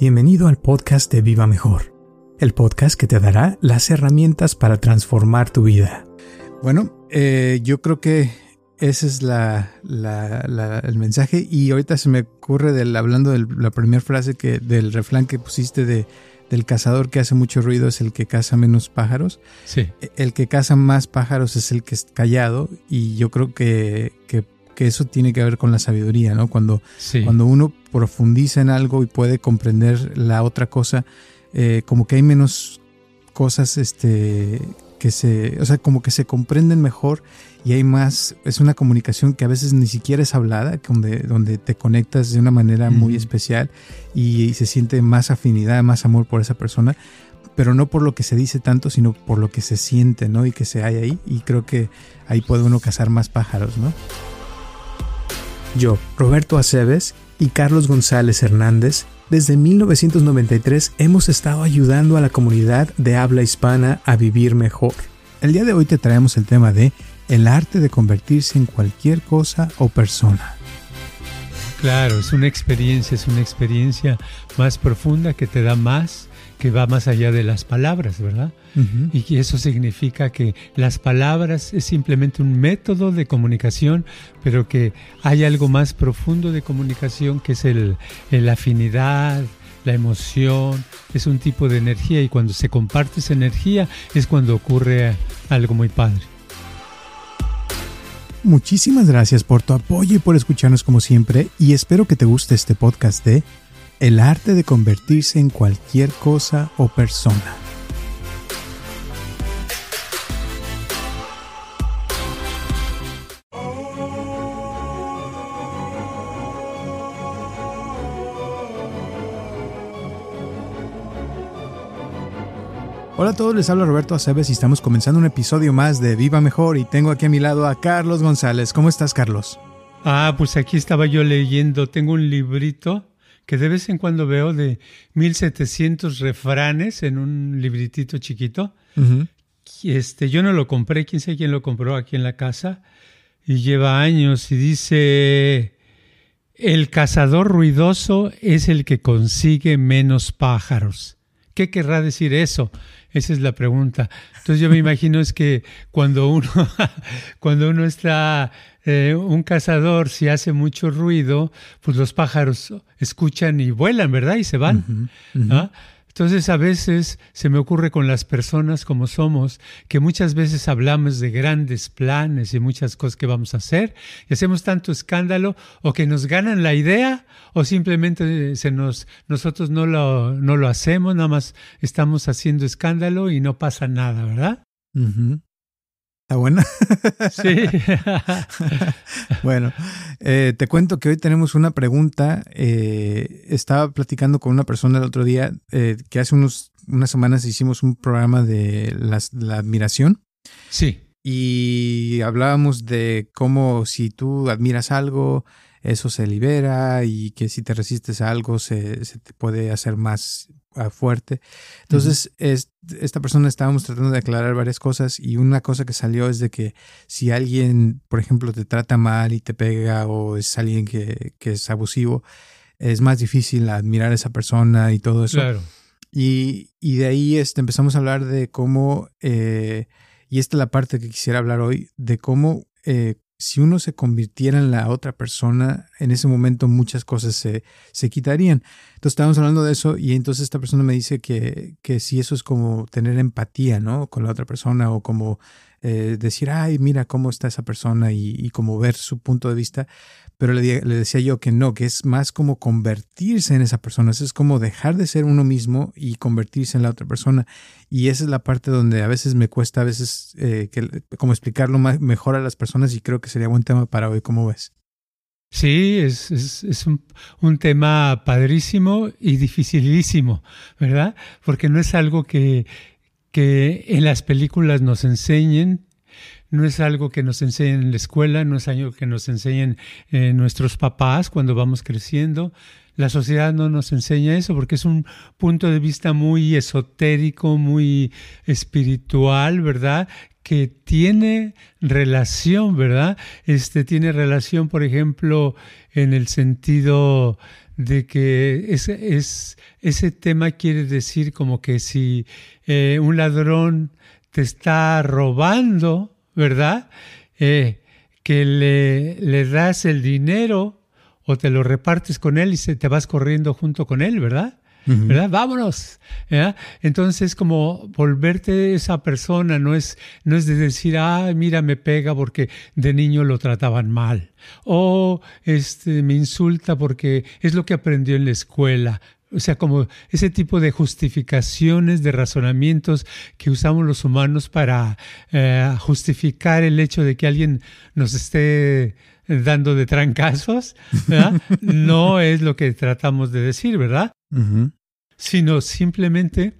Bienvenido al podcast de Viva Mejor, el podcast que te dará las herramientas para transformar tu vida. Bueno, eh, yo creo que ese es la, el mensaje y ahorita se me ocurre del, hablando de la primera frase que del refrán que pusiste de del cazador que hace mucho ruido es el que caza menos pájaros. Sí. El que caza más pájaros es el que es callado y yo creo que, que, eso tiene que ver con la sabiduría, ¿no? Cuando, cuando uno profundiza en algo y puede comprender la otra cosa, eh, como que hay menos cosas este, que se, o sea, como que se comprenden mejor y hay más, es una comunicación que a veces ni siquiera es hablada, donde, donde te conectas de una manera muy especial y, se siente más afinidad, más amor por esa persona, pero no por lo que se dice tanto, sino por lo que se siente, ¿no? Y que se hay ahí, y creo que ahí puede uno cazar más pájaros, ¿no? Yo, Roberto Aceves y Carlos González Hernández, desde 1993 hemos estado ayudando a la comunidad de habla hispana a vivir mejor. El día de hoy te traemos el tema de el arte de convertirse en cualquier cosa o persona. Claro, es una experiencia, es una experiencia más profunda que te da más, que va más allá de las palabras, ¿verdad? Y que eso significa que las palabras es simplemente un método de comunicación, pero que hay algo más profundo de comunicación que es el, la afinidad, la emoción, es un tipo de energía y cuando se comparte esa energía es cuando ocurre algo muy padre. Muchísimas gracias por tu apoyo y por escucharnos como siempre y espero que te guste este podcast de El arte de convertirse en cualquier cosa o persona. Hola a todos, les habla Roberto Aceves y estamos comenzando un episodio más de Viva Mejor y tengo aquí a mi lado a Carlos González. ¿Cómo estás, Carlos? Ah, pues aquí estaba yo leyendo, tengo un librito que de vez en cuando veo de 1700 refranes en un libritito chiquito. Este, yo no lo compré, quién sabe quién lo compró aquí en la casa y lleva años y dice el cazador ruidoso es el que consigue menos pájaros. ¿Qué querrá decir eso? Esa es la pregunta. Entonces yo me imagino es que cuando uno, cuando uno está eh, un cazador, si hace mucho ruido, pues los pájaros escuchan y vuelan, ¿verdad? Y se van. Entonces a veces se me ocurre con las personas como somos, que muchas veces hablamos de grandes planes y muchas cosas que vamos a hacer y hacemos tanto escándalo o que nos ganan la idea o simplemente se nos, nosotros no lo, no lo hacemos, nada más estamos haciendo escándalo y no pasa nada, ¿verdad? ¿Está buena? Sí. bueno, eh, te cuento que hoy tenemos una pregunta. Eh, estaba platicando con una persona el otro día eh, que hace unos, unas semanas hicimos un programa de la admiración. Sí. Y hablábamos de cómo si tú admiras algo, eso se libera y que si te resistes a algo se, se te puede hacer más fuerte. Entonces, esta persona estábamos tratando de aclarar varias cosas y una cosa que salió es de que si alguien, por ejemplo, te trata mal y te pega o es alguien que, es abusivo, es más difícil admirar a esa persona y todo eso. Claro. Y, de ahí este, empezamos a hablar de cómo, eh, y esta es la parte que quisiera hablar hoy, de cómo eh, si uno se convirtiera en la otra persona, en ese momento muchas cosas se, se quitarían. Entonces estábamos hablando de eso y entonces esta persona me dice que, que si eso es como tener empatía, ¿no? Con la otra persona o como eh, decir, ay, mira cómo está esa persona y, y como ver su punto de vista. Pero le, decía yo que no, que es más como convertirse en esa persona. es como dejar de ser uno mismo y convertirse en la otra persona. Y esa es la parte donde a veces me cuesta, a veces, eh, que, como explicarlo más, mejor a las personas y creo que sería buen tema para hoy. ¿Cómo ves? Sí, es, es, es un, un, tema padrísimo y dificilísimo, ¿verdad? Porque no es algo que, que en las películas nos enseñen, no es algo que nos enseñen en la escuela, no es algo que nos enseñen eh, nuestros papás cuando vamos creciendo. La sociedad no nos enseña eso porque es un punto de vista muy esotérico, muy espiritual, ¿verdad? que tiene relación, ¿verdad? Este tiene relación, por ejemplo, en el sentido de que ese, es, ese tema quiere decir como que si eh, un ladrón te está robando, ¿verdad? Eh, que le, le das el dinero o te lo repartes con él y se, te vas corriendo junto con él, ¿verdad? ¿verdad? Vámonos. Entonces, como volverte esa persona no es, no es de decir, ah, mira, me pega porque de niño lo trataban mal. O este, me insulta porque es lo que aprendió en la escuela. O sea, como ese tipo de justificaciones, de razonamientos que usamos los humanos para eh, justificar el hecho de que alguien nos esté dando de trancazos, no es lo que tratamos de decir, ¿verdad? Sino simplemente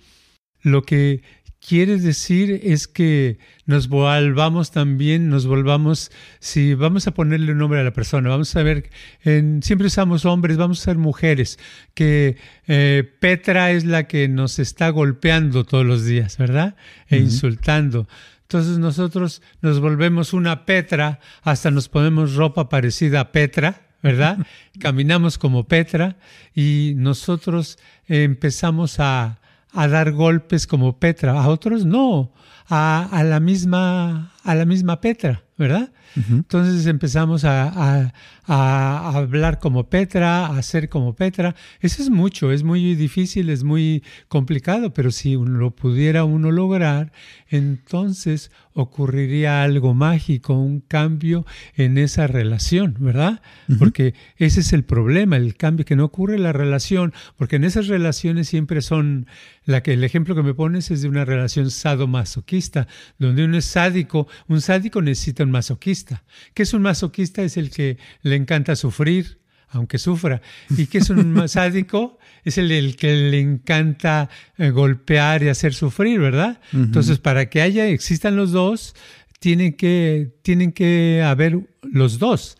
lo que quiere decir es que nos volvamos también, nos volvamos, si vamos a ponerle un nombre a la persona, vamos a ver, en, siempre usamos hombres, vamos a ser mujeres, que eh, Petra es la que nos está golpeando todos los días, ¿verdad? E insultando. Entonces nosotros nos volvemos una Petra, hasta nos ponemos ropa parecida a Petra, ¿verdad? Caminamos como Petra y nosotros empezamos a, dar golpes como Petra, a otros no, a, la, misma, a la misma Petra, ¿verdad? Entonces empezamos a, hablar como Petra, a hacer como Petra. Eso es mucho, es muy difícil, es muy complicado, pero si lo pudiera uno lograr, entonces ocurriría algo mágico, un cambio en esa relación, ¿verdad? Porque ese es el problema, el cambio que no ocurre en la relación, porque en esas relaciones siempre son, la que el ejemplo que me pones es de una relación sadomasoquista, donde uno es sádico, un sádico necesita un masoquista. ¿Qué es un masoquista? Es el que le encanta sufrir, aunque sufra. ¿Y qué es un sádico? Es el, que le encanta eh, golpear y hacer sufrir, ¿verdad? Entonces, para que haya, existan los dos, tienen que, tienen que haber los dos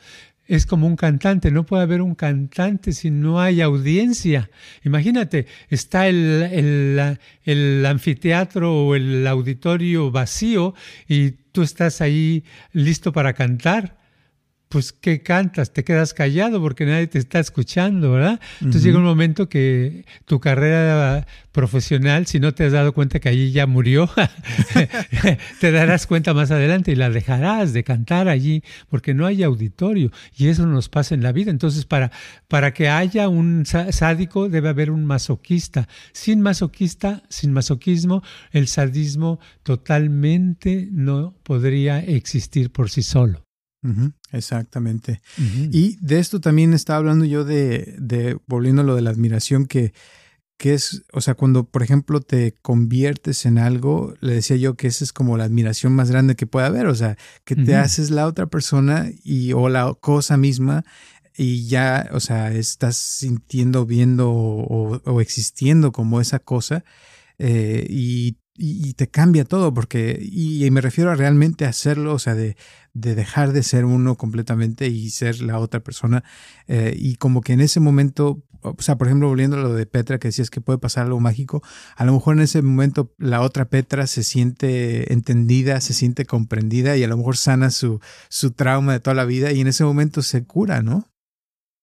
es como un cantante, no puede haber un cantante si no hay audiencia. Imagínate, está el, el, anfiteatro o el auditorio vacío y tú estás ahí listo para cantar pues ¿qué cantas? Te quedas callado porque nadie te está escuchando, ¿verdad? Entonces llega un momento que tu carrera profesional, si no te has dado cuenta que allí ya murió, te darás cuenta más adelante y la dejarás de cantar allí porque no hay auditorio y eso nos pasa en la vida. Entonces para, para que haya un sádico debe haber un masoquista. Sin masoquista, sin masoquismo, el sadismo totalmente no podría existir por sí solo exactamente. Y de esto también estaba hablando yo de, de, volviendo a lo de la admiración, que, que es, o sea, cuando por ejemplo te conviertes en algo, le decía yo que esa es como la admiración más grande que puede haber, o sea, que te haces la otra persona y o la cosa misma y ya, o sea, estás sintiendo, viendo o, existiendo como esa cosa eh, y y, te cambia todo, porque, y, me refiero a realmente hacerlo, o sea, de, de, dejar de ser uno completamente y ser la otra persona. Eh, y como que en ese momento, o sea, por ejemplo, volviendo a lo de Petra, que decías que puede pasar algo mágico, a lo mejor en ese momento la otra Petra se siente entendida, se siente comprendida y a lo mejor sana su, su trauma de toda la vida y en ese momento se cura, ¿no?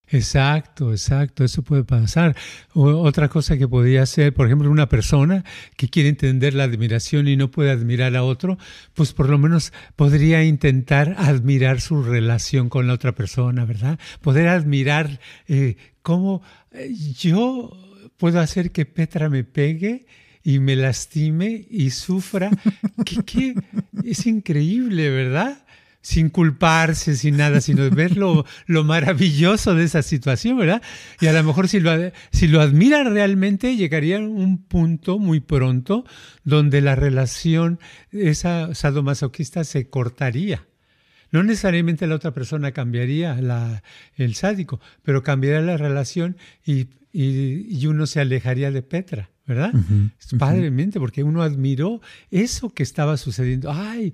Exacto, exacto, eso puede pasar. otra cosa que podría ser, por ejemplo, una persona que quiere entender la admiración y no puede admirar a otro, pues por lo menos podría intentar admirar su relación con la otra persona, ¿verdad? Poder admirar eh, cómo eh, yo puedo hacer que Petra me pegue y me lastime y sufra. que, es increíble, ¿verdad? Sin culparse, sin nada, sino ver lo, maravilloso de esa situación, ¿verdad? Y a lo mejor si lo, si lo admira realmente, llegaría a un punto muy pronto donde la relación, esa sadomasoquista, se cortaría. No necesariamente la otra persona cambiaría, la, el sádico, pero cambiaría la relación y, uno se alejaría de Petra. ¿verdad? Padremente, porque uno admiró eso que estaba sucediendo. ¡Ay!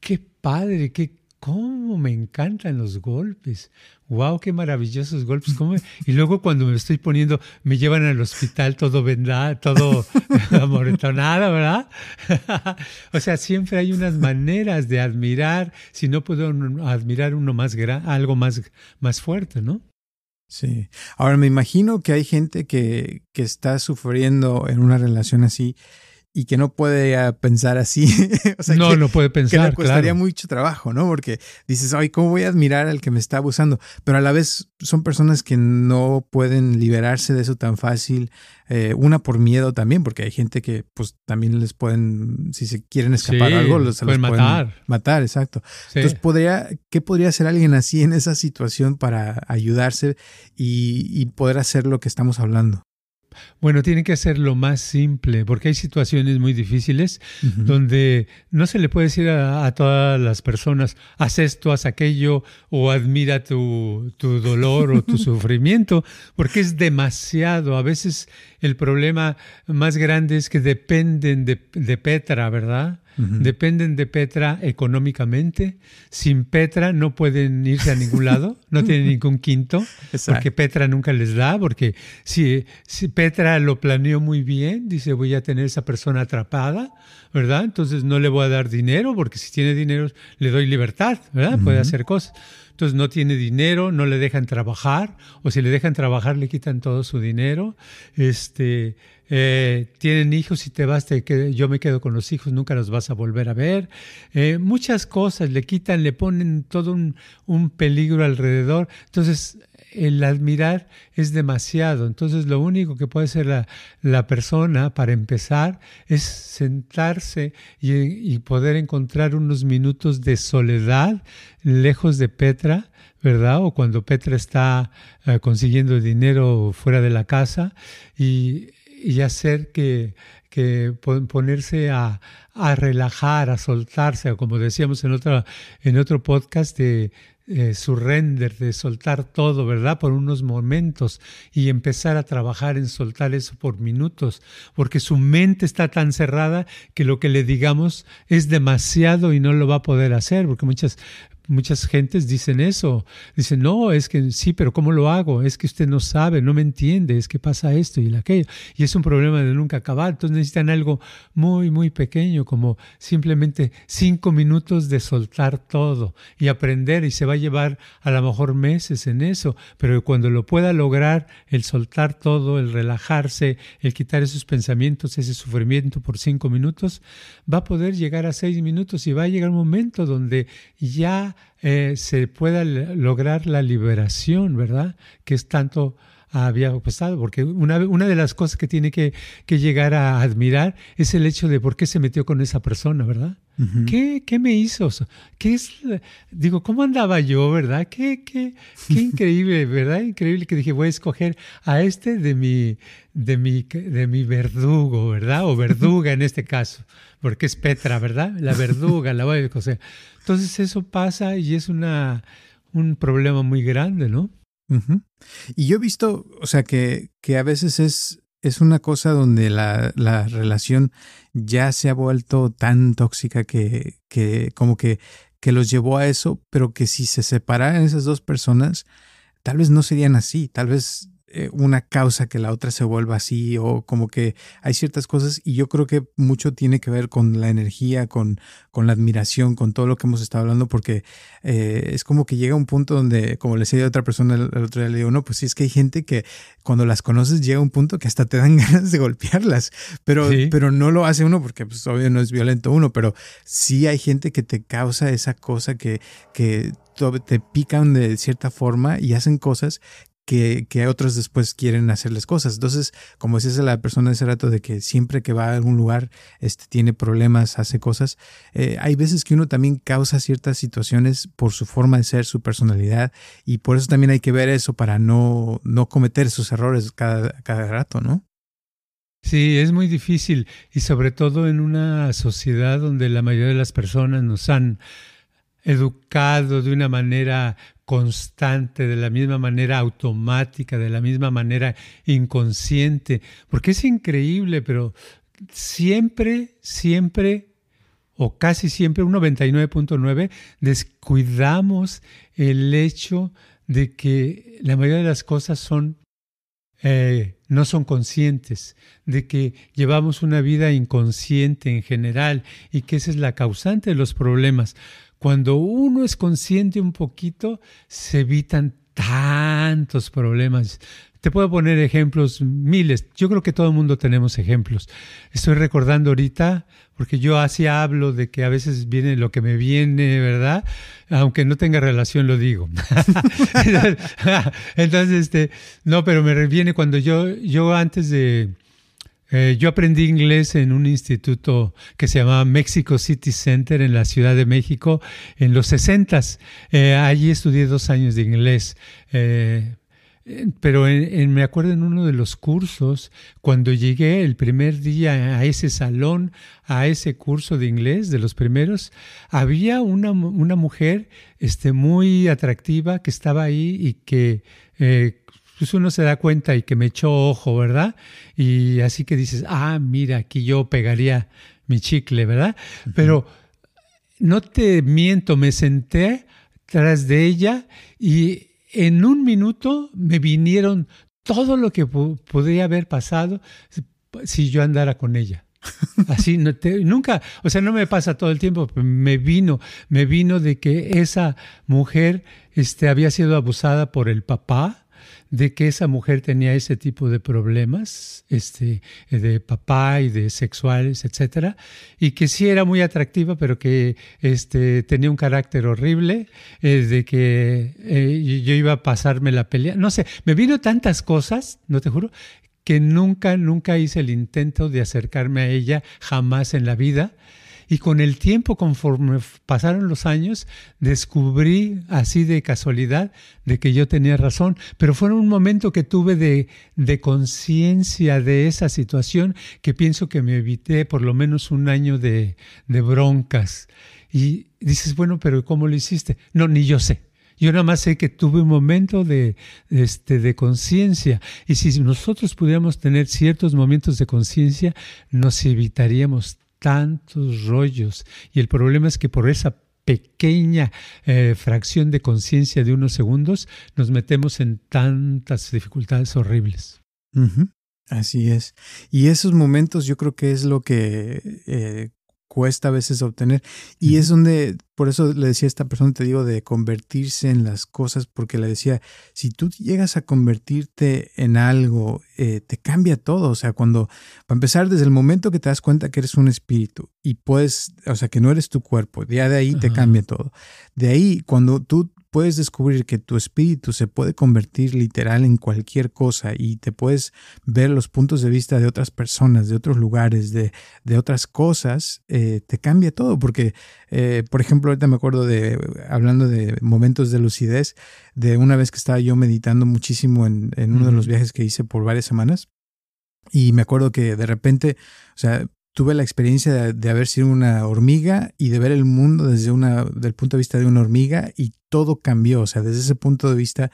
qué padre, qué cómo me encantan los golpes. Wow, qué maravillosos golpes. Y luego cuando me estoy poniendo, me llevan al hospital todo vendado, todo amoretonado, ¿verdad? o sea, siempre hay unas maneras de admirar, si no puedo admirar uno más algo más, más fuerte, ¿no? Sí. Ahora me imagino que hay gente que, que está sufriendo en una relación así y que no puede pensar así. no, no puede pensar. Que le costaría mucho trabajo, ¿no? Porque dices, ay, ¿cómo voy a admirar al que me está abusando? Pero a la vez son personas que no pueden liberarse de eso tan fácil. Eh, una por miedo también, porque hay gente que pues también les pueden, si se quieren escapar algo, los, pueden matar. matar, exacto. Entonces, podría, ¿qué podría hacer alguien así en esa situación para ayudarse y poder hacer lo que estamos hablando? Bueno, tiene que ser lo más simple, porque hay situaciones muy difíciles donde no se le puede decir a, todas las personas, haz esto, haz aquello, o admira tu, tu dolor o tu sufrimiento, porque es demasiado. A veces el problema más grande es que dependen de, de Petra, ¿verdad? Dependen de Petra económicamente. Sin Petra no pueden irse a ningún lado, no tienen ningún quinto, porque Petra nunca les da, porque si, si, Petra lo planeó muy bien, dice voy a tener esa persona atrapada, ¿verdad? Entonces no le voy a dar dinero, porque si tiene dinero le doy libertad, ¿verdad? Puede hacer cosas. Entonces no tiene dinero, no le dejan trabajar, o si le dejan trabajar le quitan todo su dinero. Este, eh, tienen hijos y te vas, te, yo me quedo con los hijos, nunca los vas a volver a ver. Eh, muchas cosas le quitan, le ponen todo un, un peligro alrededor. Entonces el admirar es demasiado. Entonces lo único que puede hacer la, la persona para empezar es sentarse y, poder encontrar unos minutos de soledad lejos de Petra, ¿verdad? O cuando Petra está eh, consiguiendo dinero fuera de la casa y, y hacer que, que ponerse a, a, relajar, a soltarse, como decíamos en, en otro podcast, de, eh, surrender, de soltar todo, ¿verdad? Por unos momentos y empezar a trabajar en soltar eso por minutos, porque su mente está tan cerrada que lo que le digamos es demasiado y no lo va a poder hacer, porque muchas Muchas gentes dicen eso. Dicen, no, es que sí, pero ¿cómo lo hago? Es que usted no sabe, no me entiende, es que pasa esto y aquello. Y es un problema de nunca acabar. Entonces necesitan algo muy, muy pequeño, como simplemente cinco minutos de soltar todo y aprender. Y se va a llevar a lo mejor meses en eso. Pero cuando lo pueda lograr, el soltar todo, el relajarse, el quitar esos pensamientos, ese sufrimiento por cinco minutos, va a poder llegar a seis minutos y va a llegar un momento donde ya eh, se pueda lograr la liberación, ¿verdad? Que es tanto había pasado, porque una, una de las cosas que tiene que, que, llegar a admirar es el hecho de por qué se metió con esa persona, ¿verdad? ¿Qué, ¿Qué, me hizo? ¿Qué es, digo, ¿cómo andaba yo, verdad? Qué, qué, qué increíble, ¿verdad? Increíble que dije, voy a escoger a este de mi, de mi, de mi verdugo, ¿verdad? O verduga en este caso, porque es Petra, ¿verdad? La verduga, la voy a escoger. Entonces eso pasa y es una, un problema muy grande, ¿no? Y yo he visto, o sea, que, que a veces es, es una cosa donde la, la, relación ya se ha vuelto tan tóxica que, que como que, que los llevó a eso, pero que si se separaran esas dos personas, tal vez no serían así, tal vez eh, una causa que la otra se vuelva así o como que hay ciertas cosas y yo creo que mucho tiene que ver con la energía, con, con la admiración, con todo lo que hemos estado hablando porque eh, es como que llega un punto donde, como le decía a otra persona el, otro día, le digo, no, pues sí es que hay gente que cuando las conoces llega un punto que hasta te dan ganas de golpearlas, pero, pero no lo hace uno porque pues obvio no es violento uno, pero sí hay gente que te causa esa cosa que, que te pican de cierta forma y hacen cosas que, que, otros después quieren hacerles cosas. Entonces, como decías la persona ese rato de que siempre que va a algún lugar este, tiene problemas, hace cosas, eh, hay veces que uno también causa ciertas situaciones por su forma de ser, su personalidad, y por eso también hay que ver eso para no, no cometer esos errores cada, cada rato, ¿no? Sí, es muy difícil y sobre todo en una sociedad donde la mayoría de las personas nos han educado de una manera constante, de la misma manera automática, de la misma manera inconsciente, porque es increíble, pero siempre, siempre o casi siempre, un 99.9, descuidamos el hecho de que la mayoría de las cosas son eh, no son conscientes, de que llevamos una vida inconsciente en general y que esa es la causante de los problemas. Cuando uno es consciente un poquito, se evitan tantos problemas. Te puedo poner ejemplos miles. Yo creo que todo el mundo tenemos ejemplos. Estoy recordando ahorita, porque yo así hablo de que a veces viene lo que me viene, ¿verdad? Aunque no tenga relación, lo digo. Entonces, este, no, pero me viene cuando yo, yo antes de, eh, yo aprendí inglés en un instituto que se llamaba Mexico City Center en la Ciudad de México en los 60. Eh, allí estudié dos años de inglés. Eh, pero me acuerdo en uno de los cursos, cuando llegué el primer día a ese salón, a ese curso de inglés, de los primeros, había una, una mujer este, muy atractiva que estaba ahí y que eh, pues uno se da cuenta y que me echó ojo, ¿verdad? Y así que dices, ah, mira, aquí yo pegaría mi chicle, ¿verdad? Pero no te miento, me senté tras de ella y en un minuto me vinieron todo lo que podría haber pasado si yo andara con ella. Así, nunca, o sea, no me pasa todo el tiempo, me vino, me vino de que esa mujer este, había sido abusada por el papá, de que esa mujer tenía ese tipo de problemas este, de papá y de sexuales, etcétera, y que sí era muy atractiva, pero que este, tenía un carácter horrible, eh, de que eh, yo iba a pasarme la pelea. No sé, me vino tantas cosas, no te juro, que nunca, nunca hice el intento de acercarme a ella jamás en la vida. Y con el tiempo, conforme pasaron los años, descubrí así de casualidad de que yo tenía razón. Pero fue un momento que tuve de, de conciencia de esa situación que pienso que me evité por lo menos un año de, de broncas. Y dices, bueno, pero ¿cómo lo hiciste? No, ni yo sé. Yo nada más sé que tuve un momento de, este, de conciencia. Y si nosotros pudiéramos tener ciertos momentos de conciencia, nos evitaríamos tantos rollos. Y el problema es que por esa pequeña eh, fracción de conciencia de unos segundos nos metemos en tantas dificultades horribles. Así es. Y esos momentos yo creo que es lo que eh, cuesta a veces obtener. Y es donde, por eso le decía a esta persona, te digo, de convertirse en las cosas, porque le decía, si tú llegas a convertirte en algo, eh, te cambia todo. O sea, cuando, para empezar, desde el momento que te das cuenta que eres un espíritu y puedes, o sea, que no eres tu cuerpo, ya de ahí te cambia todo. De ahí, cuando tú puedes descubrir que tu espíritu se puede convertir literal en cualquier cosa y te puedes ver los puntos de vista de otras personas, de otros lugares, de, de otras cosas, eh, te cambia todo. Porque, eh, por ejemplo, ahorita me acuerdo de, hablando de momentos de lucidez, de una vez que estaba yo meditando muchísimo en, en uno de los viajes que hice por varias semanas. Y me acuerdo que de repente, o sea, tuve la experiencia de, haber sido una hormiga y de ver el mundo desde una, del punto de vista de una hormiga y todo cambió. O sea, desde ese punto de vista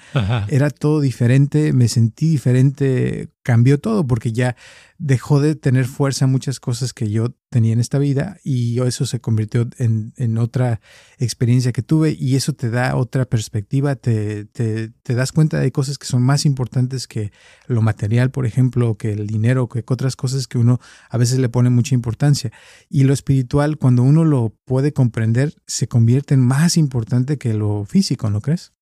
era todo diferente, me sentí diferente, cambió todo porque ya dejó de tener fuerza muchas cosas que yo tenía en esta vida y eso se convirtió en, en otra experiencia que tuve y eso te da otra perspectiva, te, te, te, das cuenta de cosas que son más importantes que lo material, por ejemplo, que el dinero, que otras cosas que uno a veces le pone mucha importancia. Y lo espiritual, cuando uno lo puede comprender, se convierte en más importante que lo físico, ¿no crees?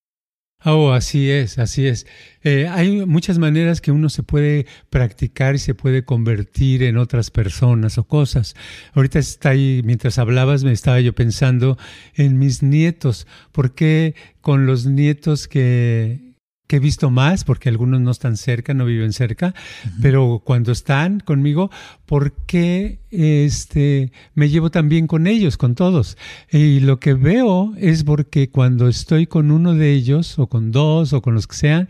Oh, así es, así es. Eh, hay muchas maneras que uno se puede practicar y se puede convertir en otras personas o cosas. Ahorita está ahí, mientras hablabas, me estaba yo pensando en mis nietos. ¿Por qué con los nietos que he visto más, porque algunos no están cerca, no viven cerca, pero cuando están conmigo, ¿por qué este, me llevo tan bien con ellos, con todos? Y lo que veo es porque cuando estoy con uno de ellos, o con dos, o con los que sean,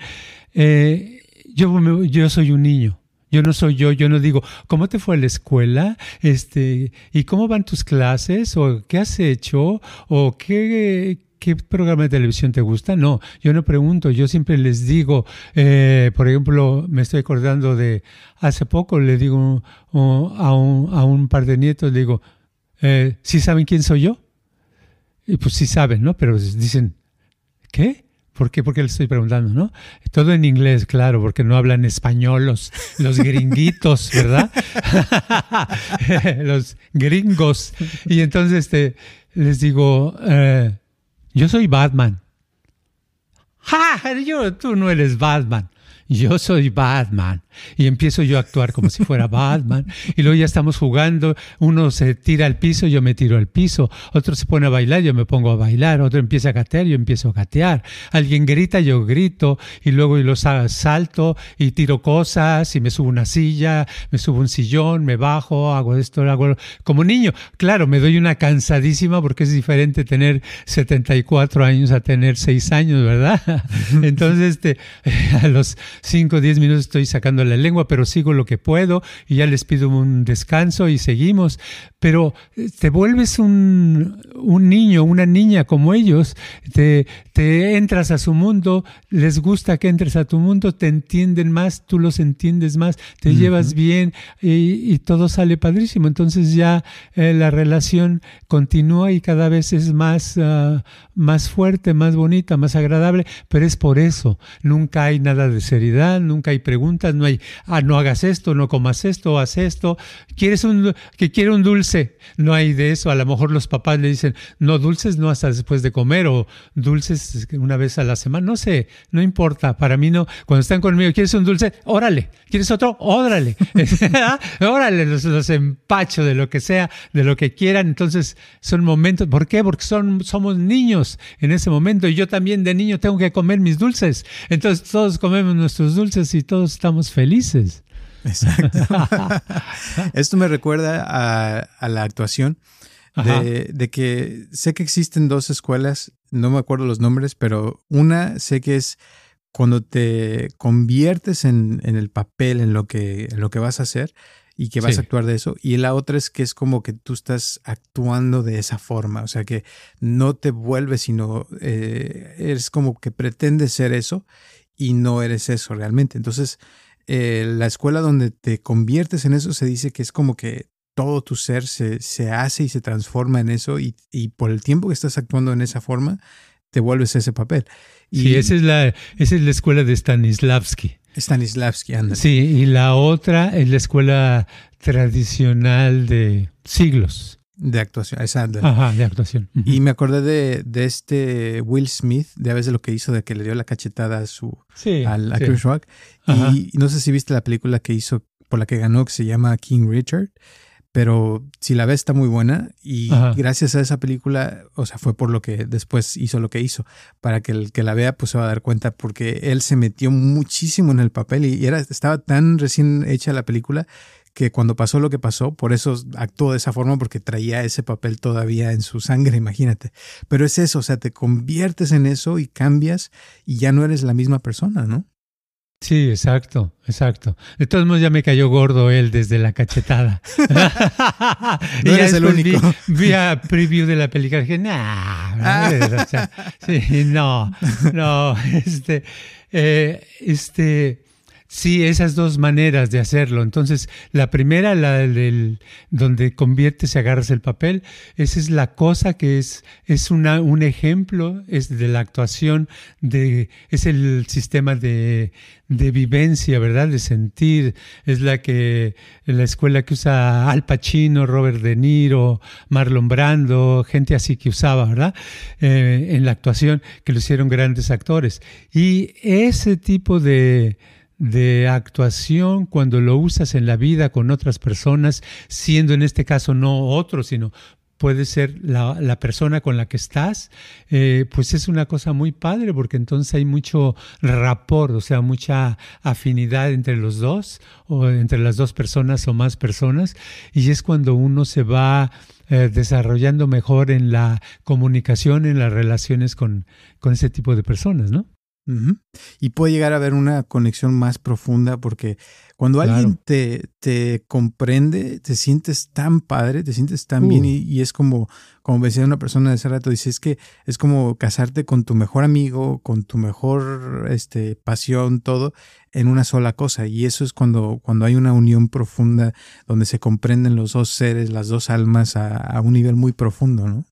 eh, yo, yo soy un niño. Yo no soy yo, yo no digo, ¿cómo te fue a la escuela? Este, ¿y cómo van tus clases? ¿O qué has hecho? ¿O qué, ¿qué programa de televisión te gusta? No, yo no pregunto, yo siempre les digo, eh, por ejemplo, me estoy acordando de hace poco, le digo a, un, a un par de nietos, le digo, eh, ¿sí saben quién soy yo? Y pues sí saben, ¿no? Pero dicen, ¿qué? ¿Por qué? Porque le estoy preguntando, ¿no? Todo en inglés, claro, porque no hablan español los, gringuitos, ¿verdad? los gringos. Y entonces este, les digo, eh, yo soy Batman. ¡Ja! Yo, tú no eres Batman yo soy Batman. Y empiezo yo a actuar como si fuera Batman. Y luego ya estamos jugando, uno se tira al piso, yo me tiro al piso, otro se pone a bailar, yo me pongo a bailar, otro empieza a gatear, yo empiezo a gatear. Alguien grita, yo grito, y luego yo los salto y tiro cosas, y me subo una silla, me subo un sillón, me bajo, hago esto, hago como niño. Claro, me doy una cansadísima porque es diferente tener 74 años a tener 6 años, ¿verdad? Entonces, este, a los 5 o 10 minutos estoy sacando la lengua, pero sigo lo que puedo y ya les pido un descanso y seguimos. Pero eh, te vuelves un, un niño, una niña como ellos, te, te entras a su mundo, les gusta que entres a tu mundo, te entienden más, tú los entiendes más, te llevas bien y, todo sale padrísimo. Entonces ya eh, la relación continúa y cada vez es más, ah, más fuerte, más bonita, más agradable, pero es por eso. Nunca hay nada de seriedad, nunca hay preguntas, no hay, ah, no hagas esto, no comas esto, haz esto. ¿Quieres un, que quiere un dulce? No hay de eso. A lo mejor los papás le dicen, no dulces, no hasta después de comer o dulces una vez a la semana. No sé, no importa. Para mí no. Cuando están conmigo, ¿quieres un dulce? Órale. ¿Quieres otro? Órale. Órale, los, los empacho de lo que sea, de lo que quieran. Entonces son momentos. ¿Por qué? Porque son, somos niños en ese momento y yo también de niño tengo que comer mis dulces. Entonces todos comemos nuestros dulces y todos estamos felices. Exacto. Esto me recuerda a, la actuación de, que sé que existen dos escuelas, no me acuerdo los nombres, pero una sé que es cuando te conviertes en, el papel, en lo que, en lo que vas a hacer, y que vas a actuar de eso. Y la otra es que es como que tú estás actuando de esa forma, o sea que no te vuelves, sino eh, eres como que pretendes ser eso y no eres eso realmente. Entonces, eh, la escuela donde te conviertes en eso se dice que es como que todo tu ser se, se hace y se transforma en eso y, y, por el tiempo que estás actuando en esa forma, te vuelves ese papel. Y, sí, esa es, la, esa es la escuela de Stanislavski. Stanislavski, anda. Sí, y la otra es la escuela tradicional de siglos. De actuación, exacto. Ajá, de actuación. Y me acordé de, de, este Will Smith, de a veces lo que hizo, de que le dio la cachetada a su al, a Chris Rock. Y, no sé si viste la película que hizo, por la que ganó, que se llama King Richard pero si la ves está muy buena y gracias a esa película, o sea, fue por lo que después hizo lo que hizo, para que el que la vea pues se va a dar cuenta porque él se metió muchísimo en el papel y era, estaba tan recién hecha la película que cuando pasó lo que pasó, por eso actuó de esa forma porque traía ese papel todavía en su sangre, imagínate. Pero es eso, o sea, te conviertes en eso y cambias y ya no eres la misma persona, ¿no? Sí, exacto, exacto. De todos modos ya me cayó gordo él desde la cachetada. y ya el único. Vi, a preview de la película y dije, nah, sí, no, no, este, eh, este, Sí, esas dos maneras de hacerlo. Entonces, la primera, la del donde conviertes y agarras el papel, esa es la cosa que es, es una, un ejemplo, es de la actuación, de, es el sistema de, de vivencia, ¿verdad? De sentir. Es la que, la escuela que usa Al Pacino, Robert De Niro, Marlon Brando, gente así que usaba, ¿verdad? Eh, en la actuación, que lo hicieron grandes actores. Y ese tipo de, de actuación cuando lo usas en la vida con otras personas, siendo en este caso no otro, sino puede ser la, persona con la que estás, eh, pues es una cosa muy padre porque entonces hay mucho rapport, o sea, mucha afinidad entre los dos o entre las dos personas o más personas y es cuando uno se va eh, desarrollando mejor en la comunicación, en las relaciones con, con ese tipo de personas, ¿no? Y puede llegar a haber una conexión más profunda porque cuando alguien te, te, comprende, te sientes tan padre, te sientes tan bien uh. y, es como, como decía una persona de ese rato, dice, es que es como casarte con tu mejor amigo, con tu mejor este, pasión, todo. en una sola cosa. Y eso es cuando, cuando hay una unión profunda, donde se comprenden los dos seres, las dos almas a, un nivel muy profundo, ¿no?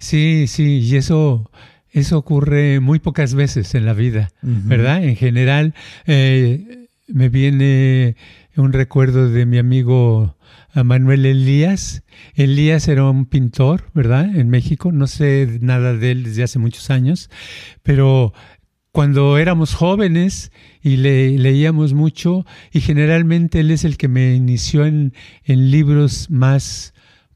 Sí, sí, y eso, eso ocurre muy pocas veces en la vida, ¿verdad? En general, eh, me viene un recuerdo de mi amigo Manuel Elías. Elías era un pintor, ¿verdad? En México. No sé nada de él desde hace muchos años, pero cuando éramos jóvenes y le, leíamos mucho, y generalmente él es el que me inició en, en libros más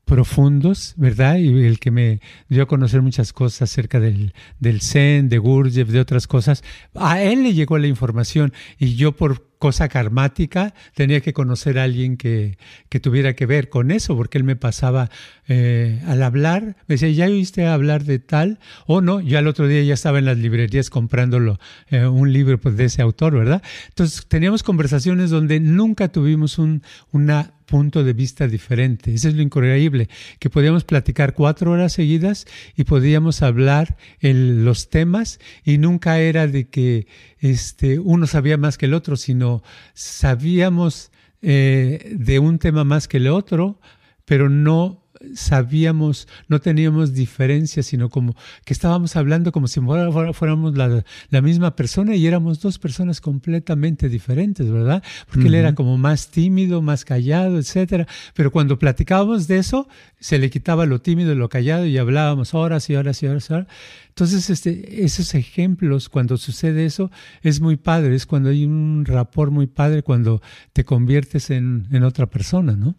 profundos, ¿verdad? Y el que me dio a conocer muchas cosas acerca del, del Zen, de Gurdjieff, de otras cosas. A él le llegó la información y yo por cosa karmática tenía que conocer a alguien que, que tuviera que ver con eso, porque él me pasaba eh, al hablar, me decía, ¿ya oíste hablar de tal? O no, yo al otro día ya estaba en las librerías comprándolo, eh, un libro pues, de ese autor, ¿verdad? Entonces teníamos conversaciones donde nunca tuvimos un, una punto de vista diferente. Eso es lo increíble, que podíamos platicar cuatro horas seguidas y podíamos hablar en los temas y nunca era de que este, uno sabía más que el otro, sino sabíamos eh, de un tema más que el otro, pero no sabíamos, no teníamos diferencias, sino como que estábamos hablando como si fuéramos la, la, misma persona y éramos dos personas completamente diferentes, ¿verdad? Porque él era como más tímido, más callado, etcétera. Pero cuando platicábamos de eso, se le quitaba lo tímido y lo callado y hablábamos horas y horas y horas. Y horas. Entonces, este, esos ejemplos, cuando sucede eso, es muy padre, es cuando hay un rapor muy padre, cuando te conviertes en, en otra persona, ¿no?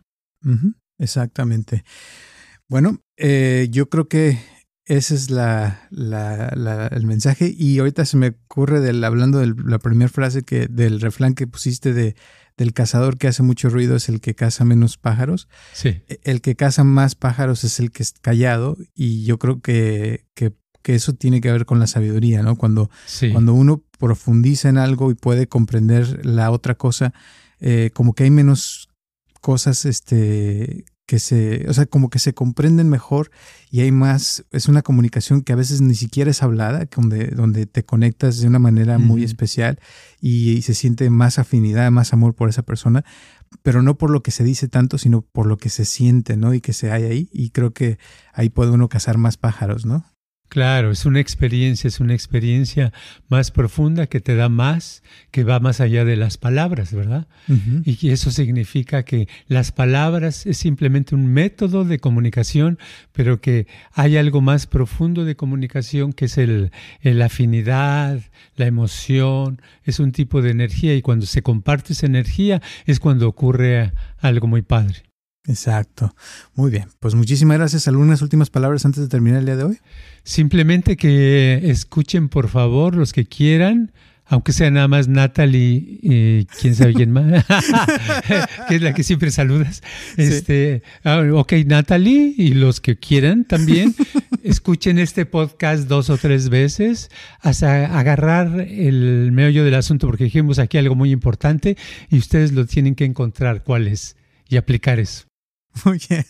Exactamente. Bueno, eh, yo creo que ese es la, la, el mensaje. Y ahorita se me ocurre del, hablando de la primera frase que, del refrán que pusiste de, del cazador que hace mucho ruido es el que caza menos pájaros. Sí. E, el que caza más pájaros es el que es callado. Y yo creo que, que, eso tiene que ver con la sabiduría, ¿no? Cuando, cuando uno profundiza en algo y puede comprender la otra cosa, eh, como que hay menos cosas este, que se, o sea, como que se comprenden mejor y hay más, es una comunicación que a veces ni siquiera es hablada, donde, donde te conectas de una manera muy especial y, se siente más afinidad, más amor por esa persona, pero no por lo que se dice tanto, sino por lo que se siente, ¿no? Y que se hay ahí. Y creo que ahí puede uno cazar más pájaros, ¿no? Claro, es una experiencia, es una experiencia más profunda que te da más, que va más allá de las palabras, ¿verdad? Y eso significa que las palabras es simplemente un método de comunicación, pero que hay algo más profundo de comunicación que es el, la afinidad, la emoción, es un tipo de energía y cuando se comparte esa energía es cuando ocurre algo muy padre. Exacto. Muy bien. Pues muchísimas gracias. ¿Algunas últimas palabras antes de terminar el día de hoy? Simplemente que escuchen, por favor, los que quieran, aunque sea nada más Natalie, eh, quién sabe quién más, que es la que siempre saludas. Este, ah, ok, Natalie, y los que quieran también, escuchen este podcast dos o tres veces hasta agarrar el meollo del asunto, porque dijimos aquí algo muy importante y ustedes lo tienen que encontrar cuál es y aplicar eso. Muy bien.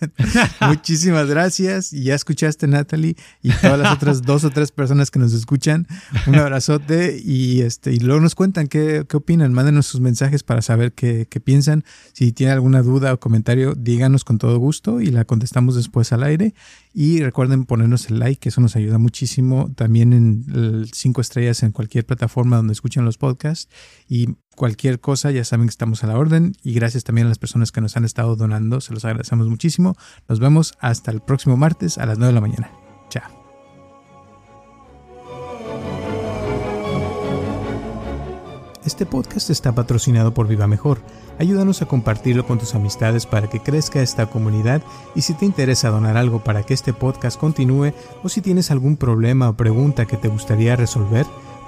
Muchísimas gracias. Y ya escuchaste, Natalie, y todas las otras dos o tres personas que nos escuchan. Un abrazote y este y luego nos cuentan qué, qué opinan. Mándenos sus mensajes para saber qué, qué, piensan. Si tienen alguna duda o comentario, díganos con todo gusto y la contestamos después al aire. Y recuerden ponernos el like, que eso nos ayuda muchísimo. También en cinco estrellas en cualquier plataforma donde escuchen los podcasts. Y cualquier cosa, ya saben que estamos a la orden. Y gracias también a las personas que nos han estado donando. Se los agradecemos muchísimo. Nos vemos hasta el próximo martes a las 9 de la mañana. Chao. Este podcast está patrocinado por Viva Mejor. Ayúdanos a compartirlo con tus amistades para que crezca esta comunidad y si te interesa donar algo para que este podcast continúe o si tienes algún problema o pregunta que te gustaría resolver,